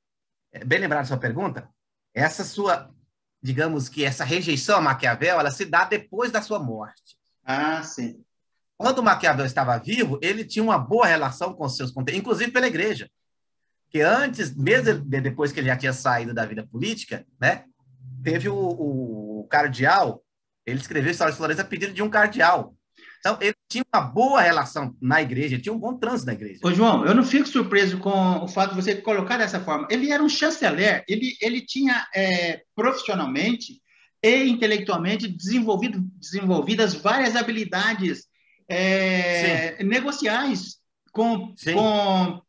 é bem lembrada sua pergunta, essa sua digamos que essa rejeição a Maquiavel, ela se dá depois da sua morte. Ah, sim. quando Maquiavel estava vivo, ele tinha uma boa relação com os seus contemporâneos, inclusive pela igreja. Que antes, mesmo depois que ele já tinha saído da vida política, né, teve o, o, cardeal, ele escreveu História de Florença a pedido de um cardeal. Então, ele tinha uma boa relação na igreja, tinha um bom trânsito na igreja. Ô, João, eu não fico surpreso com o fato de você colocar dessa forma. Ele era um chanceler, ele, ele tinha é, profissionalmente e intelectualmente desenvolvido, desenvolvidas várias habilidades é, negociais com, com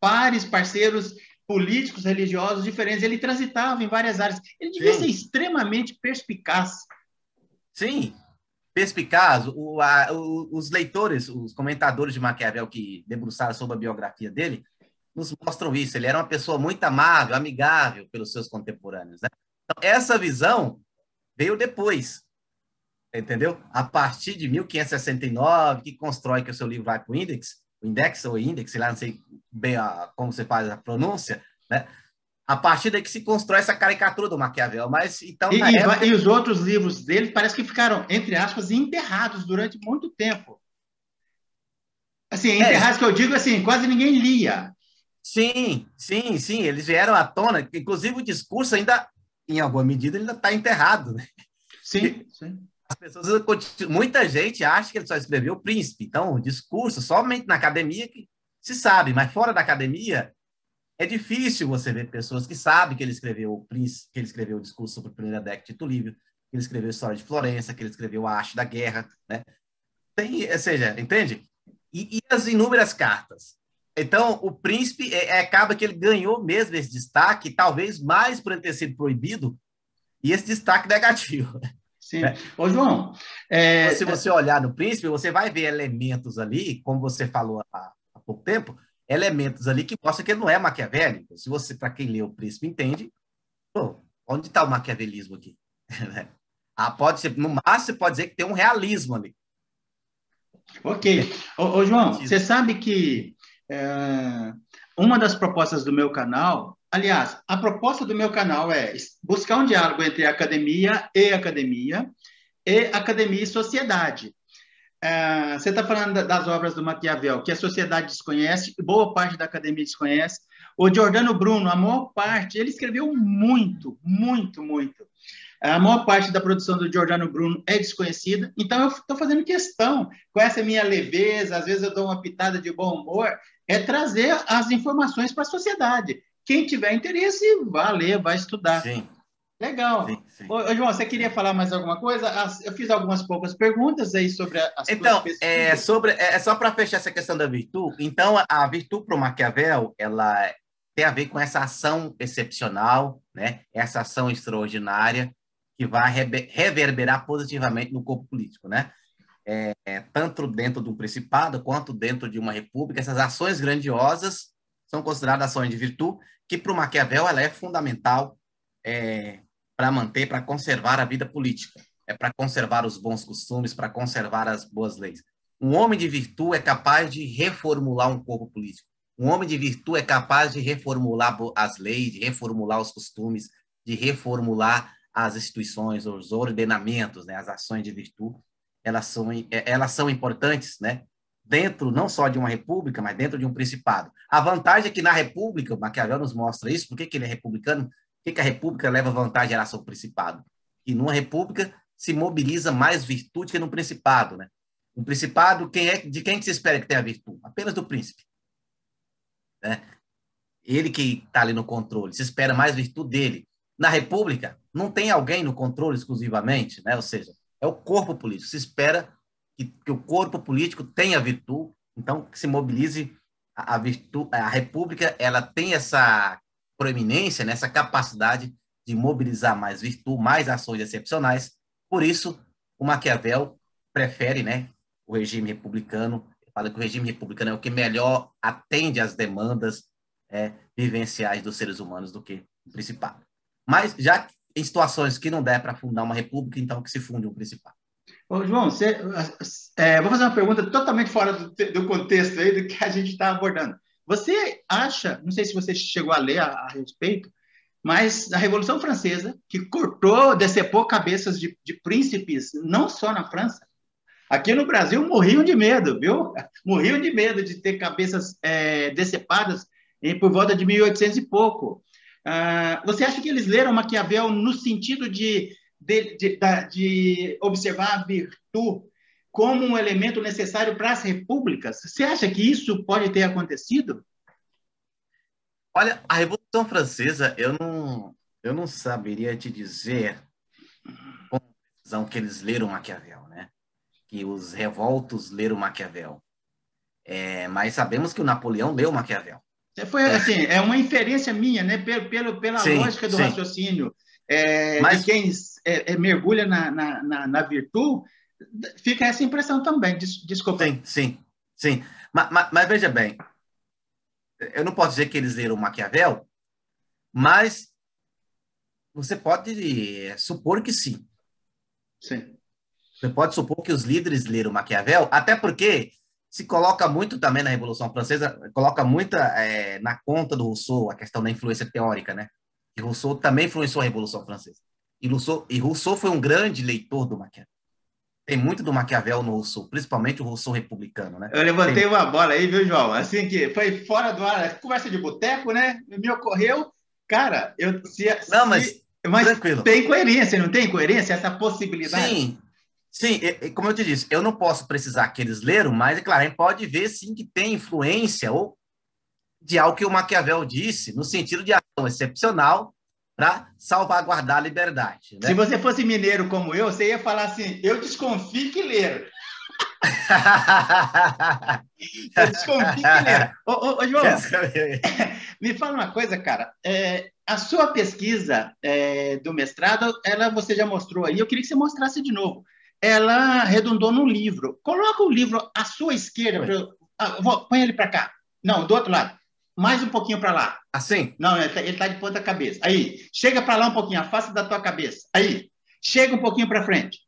pares, parceiros políticos, religiosos diferentes. Ele transitava em várias áreas. Ele devia Sim. ser extremamente perspicaz. Sim, perspicaz. O, a, o, os leitores, os comentadores de Maquiavel que debruçaram sobre a biografia dele, nos mostram isso. Ele era uma pessoa muito amável, amigável pelos seus contemporâneos. Né? Então, essa visão veio depois, entendeu? A partir de 1569, que constrói que o seu livro vai para o Index, o Index ou Index, sei lá, não sei bem a, como você faz a pronúncia, né? A partir daí que se constrói essa caricatura do Maquiavel, mas então e, época... e os outros livros dele parece que ficaram entre aspas enterrados durante muito tempo. Assim, é. enterrados é. que eu digo assim, quase ninguém lia. Sim, sim, sim, eles vieram à tona, inclusive o discurso ainda em alguma medida, ainda está enterrado. Né? Sim, sim. As pessoas, muita gente acha que ele só escreveu o príncipe. Então, o discurso, somente na academia que se sabe, mas fora da academia, é difícil você ver pessoas que sabem que ele escreveu o príncipe, que ele escreveu o discurso sobre a primeira década de Livio, que ele escreveu a história de Florença, que ele escreveu a arte da guerra, né? Tem, ou seja, entende? E, e as inúmeras cartas. Então, o príncipe é, é, acaba que ele ganhou mesmo esse destaque, talvez mais por ele ter sido proibido, e esse destaque negativo. Sim. É. Ô, João. É... Se você olhar no príncipe, você vai ver elementos ali, como você falou há, há pouco tempo, elementos ali que mostram que ele não é maquiavélico. Se você, para quem lê o príncipe, entende, pô, onde está o maquiavelismo aqui? ah, pode ser, no máximo, você pode dizer que tem um realismo ali. Ok. Ô, ô João, você sabe que é, uma das propostas do meu canal, aliás, a proposta do meu canal é buscar um diálogo entre academia e academia, e academia e sociedade. É, você está falando das obras do Maquiavel, que a sociedade desconhece, boa parte da academia desconhece. O Giordano Bruno, a maior parte, ele escreveu muito, muito, muito. A maior parte da produção do Giordano Bruno é desconhecida, então eu estou fazendo questão, com essa minha leveza, às vezes eu dou uma pitada de bom humor, é trazer as informações para a sociedade. Quem tiver interesse, vá ler, vai estudar. Sim. Legal. Sim, sim. Ô, João, você queria falar mais alguma coisa? Eu fiz algumas poucas perguntas aí sobre as Então, é, sobre, é, é só para fechar essa questão da virtude. Então, a virtude para o Maquiavel, ela tem a ver com essa ação excepcional, né? essa ação extraordinária que vai reverberar positivamente no corpo político, né? É, é, tanto dentro de um principado quanto dentro de uma república, essas ações grandiosas são consideradas ações de virtude, que para o Maquiavel ela é fundamental é, para manter, para conservar a vida política, é para conservar os bons costumes, para conservar as boas leis. Um homem de virtude é capaz de reformular um corpo político. Um homem de virtude é capaz de reformular as leis, de reformular os costumes, de reformular as instituições, os ordenamentos, né, as ações de virtude, elas são, é, elas são importantes, né, dentro não só de uma república, mas dentro de um principado. A vantagem é que na república, o Maquiavel nos mostra isso, por que, que ele é republicano, por que, que a república leva vantagem em relação ao principado? E numa república se mobiliza mais virtude que no principado, né? Um principado, quem é, de quem que se espera que tenha virtude? Apenas do príncipe. Né? Ele que está ali no controle, se espera mais virtude dele. Na república, não tem alguém no controle exclusivamente, né? ou seja, é o corpo político. Se espera que, que o corpo político tenha virtude, então que se mobilize a, a virtude. A república ela tem essa proeminência, né? essa capacidade de mobilizar mais virtude, mais ações excepcionais. Por isso, o Maquiavel prefere né, o regime republicano. Fala que o regime republicano é o que melhor atende às demandas é, vivenciais dos seres humanos do que o principado. Mas já em situações que não der para fundar uma república, então que se funde um principado. Ô, João, você, é, vou fazer uma pergunta totalmente fora do, do, contexto aí do que a gente está abordando. Você acha, não sei se você chegou a ler a, a, respeito, mas a Revolução Francesa, que cortou, decepou cabeças de, de príncipes, não só na França, Aqui no Brasil morriam de medo, viu? Morriam de medo de ter cabeças é, decepadas em, por volta de 1800 e pouco. Ah, você acha que eles leram Maquiavel no sentido de, de, de, de observar a virtude como um elemento necessário para as repúblicas? Você acha que isso pode ter acontecido? Olha, a Revolução Francesa, eu não, eu não saberia te dizer com precisão que eles leram Maquiavel, né? Que os revoltos leram Maquiavel. É, mas sabemos que o Napoleão leu Maquiavel. Foi assim, é uma inferência minha, né? Pelo, pelo pela sim, lógica do sim. raciocínio é, Mas... de quem é, é, mergulha na, na, na, na, virtude, fica essa impressão também. Des, desculpa. Sim, sim, sim. Mas, mas, mas, veja bem, eu não posso dizer que eles leram Maquiavel, mas você pode supor que sim. Sim. Você pode supor que os líderes leram Maquiavel, até porque se coloca muito também na Revolução Francesa, coloca muita é, na conta do Rousseau a questão da influência teórica, né? E Rousseau também influenciou a Revolução Francesa. E Rousseau, e Rousseau foi um grande leitor do Maquiavel. Tem muito do Maquiavel no Rousseau, principalmente o Rousseau republicano, né? Eu levantei Tem... uma bola aí, viu, João? Assim que foi fora do ar, conversa de boteco, né? Me ocorreu, cara, eu se, Não, mas, mas tranquilo. tem coerência, não tem coerência essa possibilidade? Sim, Sim, como eu te disse, eu não posso precisar que eles leram, mas, é claro, a gente pode ver, sim, que tem influência ou de algo que o Maquiavel disse, no sentido de ação excepcional para salvaguardar a liberdade. Né? Se você fosse mineiro como eu, você ia falar assim, eu desconfio que leram. eu desconfio que leram. Ô, ô, ô João, me fala uma coisa, cara. É, a sua pesquisa é, do mestrado, ela você já mostrou aí, eu queria que você mostrasse de novo ela redundou no livro. Coloca o livro à sua esquerda. Ah, vou, põe ele para cá. Não, do outro lado. Mais um pouquinho para lá. Assim? Não, ele está tá de ponta cabeça. Aí, chega para lá um pouquinho, afasta da tua cabeça. Aí, chega um pouquinho para frente.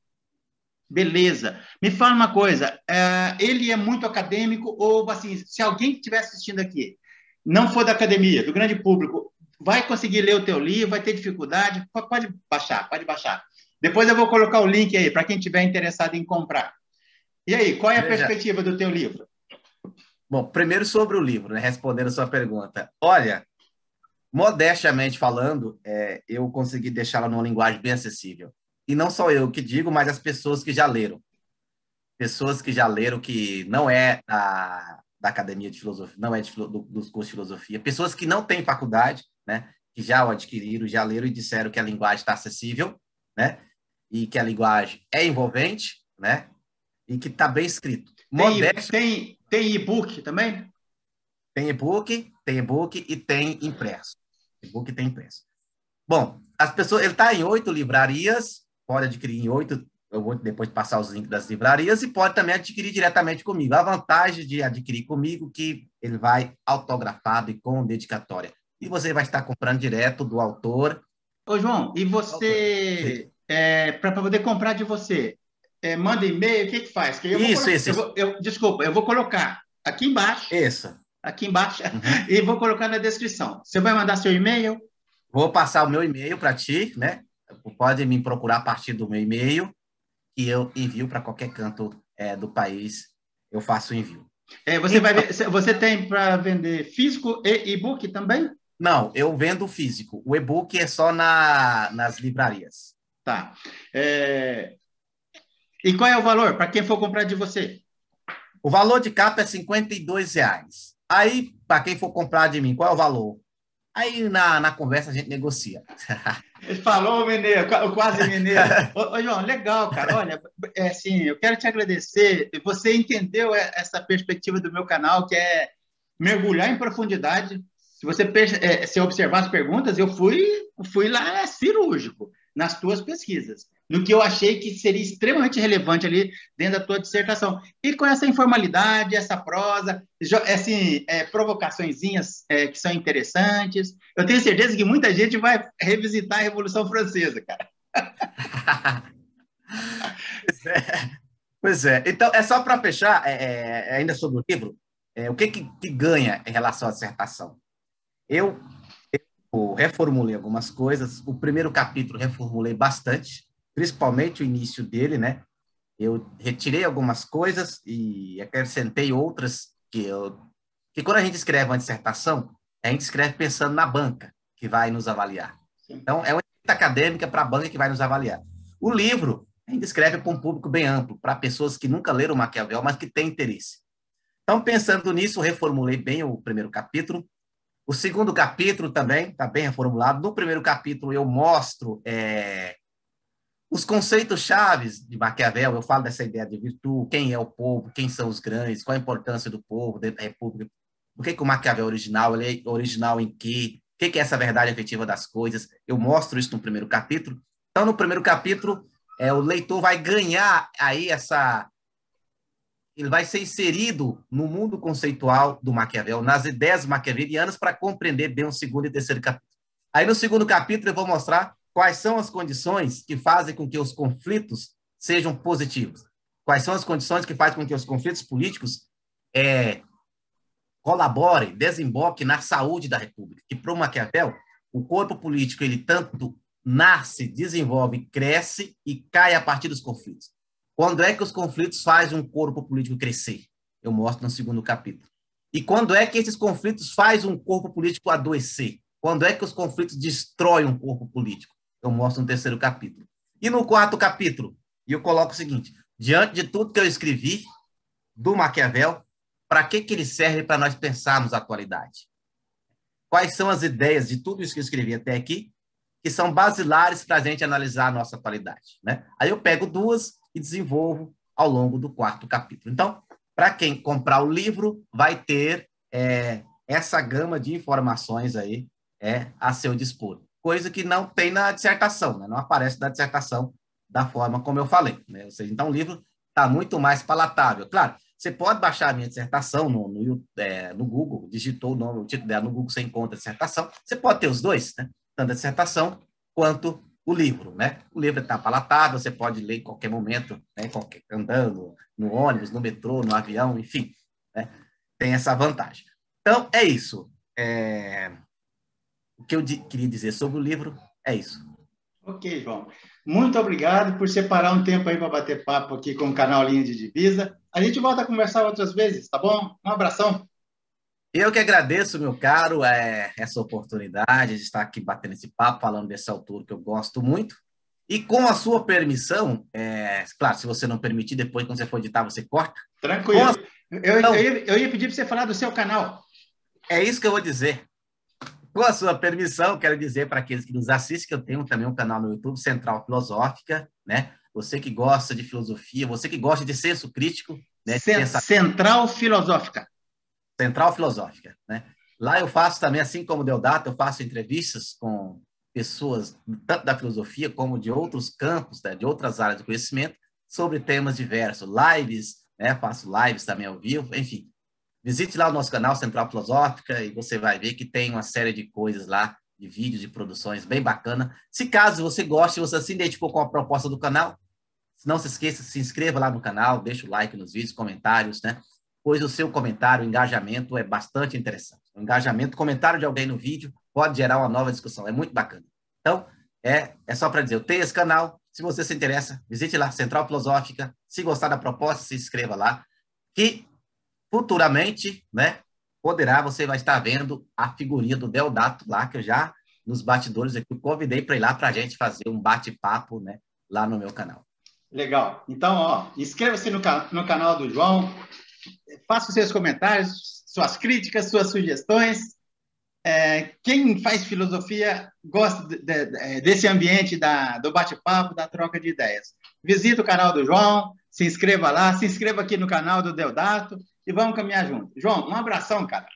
Beleza. Me fala uma coisa, é, ele é muito acadêmico ou, assim, se alguém que estiver assistindo aqui não for da academia, do grande público, vai conseguir ler o teu livro, vai ter dificuldade, pode baixar, pode baixar. Depois eu vou colocar o link aí para quem tiver interessado em comprar. E aí, qual é a Veja. perspectiva do teu livro? Bom, primeiro sobre o livro, né? respondendo a sua pergunta. Olha, modestamente falando, é, eu consegui deixá-la numa linguagem bem acessível. E não só eu que digo, mas as pessoas que já leram. Pessoas que já leram, que não é da, da academia de filosofia, não é de, do, dos cursos de filosofia, pessoas que não têm faculdade, né? que já o adquiriram, já leram e disseram que a linguagem está acessível, né? e que a linguagem é envolvente, né? E que está bem escrito. Modesto... Tem, tem e-book também? Tem e-book, tem e-book e tem impresso. E-book tem impresso. Bom, as pessoas, ele está em oito livrarias, pode adquirir em oito, eu vou depois passar os links das livrarias, e pode também adquirir diretamente comigo. A vantagem de adquirir comigo é que ele vai autografado e com dedicatória. E você vai estar comprando direto do autor. Ô, João, e você é, para poder comprar de você, é, manda e-mail, o que que faz? Que eu isso, colocar, isso. Eu vou, eu, desculpa, eu vou colocar aqui embaixo. Isso. Aqui embaixo uhum. e vou colocar na descrição. Você vai mandar seu e-mail? Vou passar o meu e-mail para ti, né? Pode me procurar a partir do meu e-mail e eu envio para qualquer canto é, do país. Eu faço o envio. É, você, então, vai, você tem para vender físico e e-book também? Não, eu vendo físico. O e-book é só na, nas livrarias. Tá. É... E qual é o valor para quem for comprar de você? O valor de capa é 52 reais. Aí, para quem for comprar de mim, qual é o valor? Aí na, na conversa a gente negocia. Falou, mineiro, quase mineiro. ô, ô, João, legal, cara. Olha, é assim, eu quero te agradecer. Você entendeu essa perspectiva do meu canal, que é mergulhar em profundidade. Se você é, se observar as perguntas, eu fui, fui lá é cirúrgico nas tuas pesquisas, no que eu achei que seria extremamente relevante ali dentro da tua dissertação. E com essa informalidade, essa prosa, assim, é, provocaçõezinhas é, que são interessantes, eu tenho certeza que muita gente vai revisitar a Revolução Francesa, cara. pois, é. pois é. Então, é só para fechar, é, é, ainda sobre o livro, é, o que, que, ganha em relação à dissertação? Eu reformulei algumas coisas. O primeiro capítulo reformulei bastante, principalmente o início dele, né? eu retirei algumas coisas e acrescentei outras que eu que quando a gente escreve uma dissertação, a gente escreve pensando na banca que vai nos avaliar. Então, é uma acadêmica para a banca que vai nos avaliar. O livro, a gente escreve para um público bem amplo, para pessoas que nunca leram Maquiavel, mas que têm interesse. Então, pensando nisso, reformulei bem o primeiro capítulo. O segundo capítulo também está bem reformulado. No primeiro capítulo, eu mostro é, os conceitos chaves de Maquiavel. Eu falo dessa ideia de virtude, quem é o povo, quem são os grandes, qual a importância do povo, da república. Por que, que o Maquiavel é original? Ele é original em quê? O que, que é essa verdade efetiva das coisas? Eu mostro isso no primeiro capítulo. Então, no primeiro capítulo, é, o leitor vai ganhar aí essa ele vai ser inserido no mundo conceitual do Maquiavel, nas ideias maquiavelianas, para compreender bem o segundo e terceiro capítulo. Aí, no segundo capítulo, eu vou mostrar quais são as condições que fazem com que os conflitos sejam positivos. Quais são as condições que fazem com que os conflitos políticos é, colaborem, desemboquem na saúde da República. Que, para o Maquiavel, o corpo político, ele tanto nasce, desenvolve, cresce e cai a partir dos conflitos. Quando é que os conflitos fazem um corpo político crescer? Eu mostro no segundo capítulo. E quando é que esses conflitos fazem um corpo político adoecer? Quando é que os conflitos destroem um corpo político? Eu mostro no terceiro capítulo. E no quarto capítulo, eu coloco o seguinte: diante de tudo que eu escrevi do Maquiavel, para que, que ele serve para nós pensarmos a atualidade? Quais são as ideias de tudo isso que eu escrevi até aqui que são basilares para a gente analisar a nossa atualidade? Né? Aí eu pego duas e desenvolvo ao longo do quarto capítulo. Então, para quem comprar o livro, vai ter é, essa gama de informações aí é, a seu dispor. Coisa que não tem na dissertação, né? não aparece na dissertação da forma como eu falei. Né? Ou seja, então o livro está muito mais palatável. Claro, você pode baixar a minha dissertação no, no, é, no Google, digitou o nome, o título dela no Google, você encontra a dissertação. Você pode ter os dois, né? tanto a dissertação quanto o livro, né? O livro está palatável, você pode ler em qualquer momento, né? Qualquer, andando, no ônibus, no metrô, no avião, enfim, né? Tem essa vantagem. Então, é isso. É... O que eu queria dizer sobre o livro é isso. Ok, João. Muito obrigado por separar um tempo aí para bater papo aqui com o canal Linha de Divisa. A gente volta a conversar outras vezes, tá bom? Um abração. Eu que agradeço, meu caro, é, essa oportunidade de estar aqui batendo esse papo, falando desse autor que eu gosto muito. E com a sua permissão, é, claro, se você não permitir, depois, quando você for editar, você corta. Tranquilo. A... Eu, eu, eu ia pedir para você falar do seu canal. É isso que eu vou dizer. Com a sua permissão, quero dizer para aqueles que nos assistem que eu tenho também um canal no YouTube, Central Filosófica, né? Você que gosta de filosofia, você que gosta de senso crítico, né? Central Filosófica. Central Filosófica, né? Lá eu faço também, assim como Deodato, eu faço entrevistas com pessoas tanto da filosofia como de outros campos, né, de outras áreas do conhecimento, sobre temas diversos, lives, né, faço lives também ao vivo, enfim. Visite lá o nosso canal Central Filosófica e você vai ver que tem uma série de coisas lá, de vídeos, de produções bem bacana. Se caso você goste, você se identificou com a proposta do canal, não se esqueça, se inscreva lá no canal, deixa o like nos vídeos, comentários, né? pois o seu comentário, o engajamento é bastante interessante. O engajamento, o comentário de alguém no vídeo pode gerar uma nova discussão, é muito bacana. Então, é, é só para dizer, eu tenho esse canal, se você se interessa, visite lá, Central Filosófica, se gostar da proposta, se inscreva lá, que futuramente, né, poderá, você vai estar vendo a figurinha do Deodato lá, que eu já, nos batidores aqui, convidei para ir lá para a gente fazer um bate-papo, né, lá no meu canal. Legal. Então, ó, inscreva-se no, no canal do João, faça os seus comentários, suas críticas, suas sugestões. É, quem faz filosofia gosta de, de, desse ambiente da, do bate-papo, da troca de ideias. Visita o canal do João, se inscreva lá, se inscreva aqui no canal do Deodato e vamos caminhar junto. João, um abração, cara.